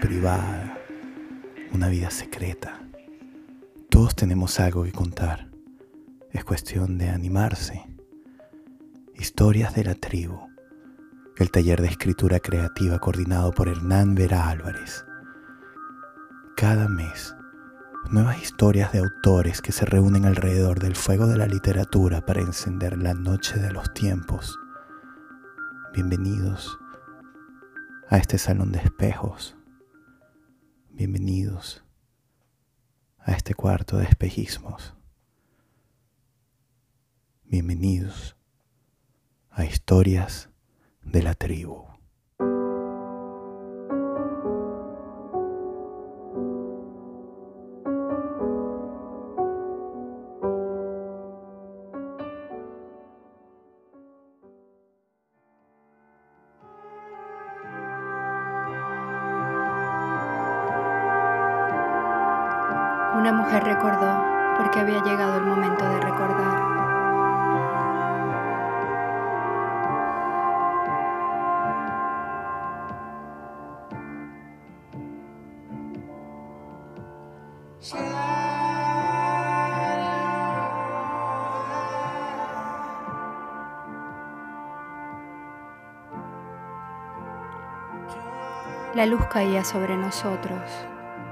privada, una vida secreta. Todos tenemos algo que contar. Es cuestión de animarse. Historias de la tribu. El taller de escritura creativa coordinado por Hernán Vera Álvarez. Cada mes, nuevas historias de autores que se reúnen alrededor del fuego de la literatura para encender la noche de los tiempos. Bienvenidos a este salón de espejos. Bienvenidos a este cuarto de espejismos. Bienvenidos a historias de la tribu. Una mujer recordó porque había llegado el momento de recordar. La luz caía sobre nosotros,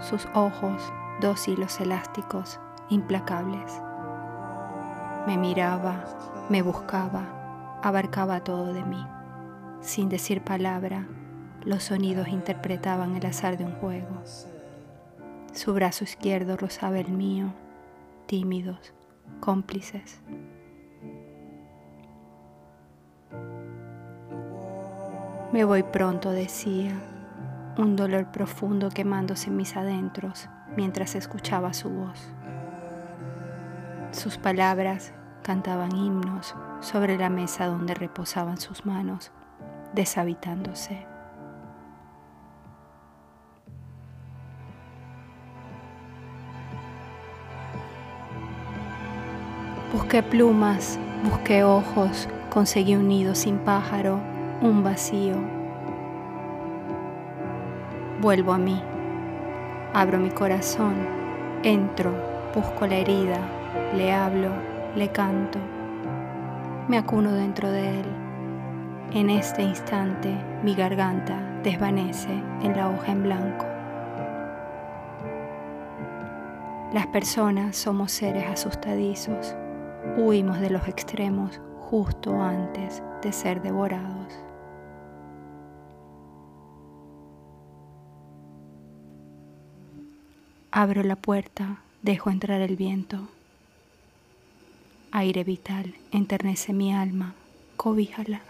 sus ojos dos hilos elásticos implacables. Me miraba, me buscaba, abarcaba todo de mí. Sin decir palabra, los sonidos interpretaban el azar de un juego. Su brazo izquierdo rozaba el mío, tímidos, cómplices. Me voy pronto, decía, un dolor profundo quemándose mis adentros mientras escuchaba su voz. Sus palabras cantaban himnos sobre la mesa donde reposaban sus manos, deshabitándose. Busqué plumas, busqué ojos, conseguí un nido sin pájaro, un vacío. Vuelvo a mí. Abro mi corazón, entro, busco la herida, le hablo, le canto, me acuno dentro de él. En este instante mi garganta desvanece en la hoja en blanco. Las personas somos seres asustadizos, huimos de los extremos justo antes de ser devorados. Abro la puerta, dejo entrar el viento. Aire vital enternece mi alma, cobíjala.